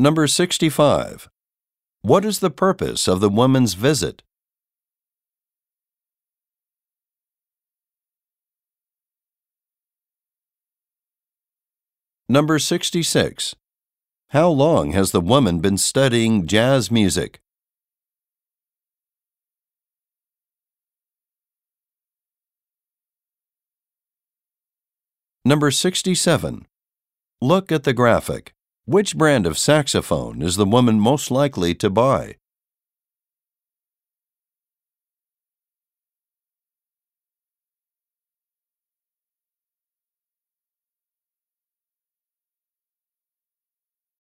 Number 65. What is the purpose of the woman's visit? Number 66. How long has the woman been studying jazz music? Number 67. Look at the graphic. Which brand of saxophone is the woman most likely to buy?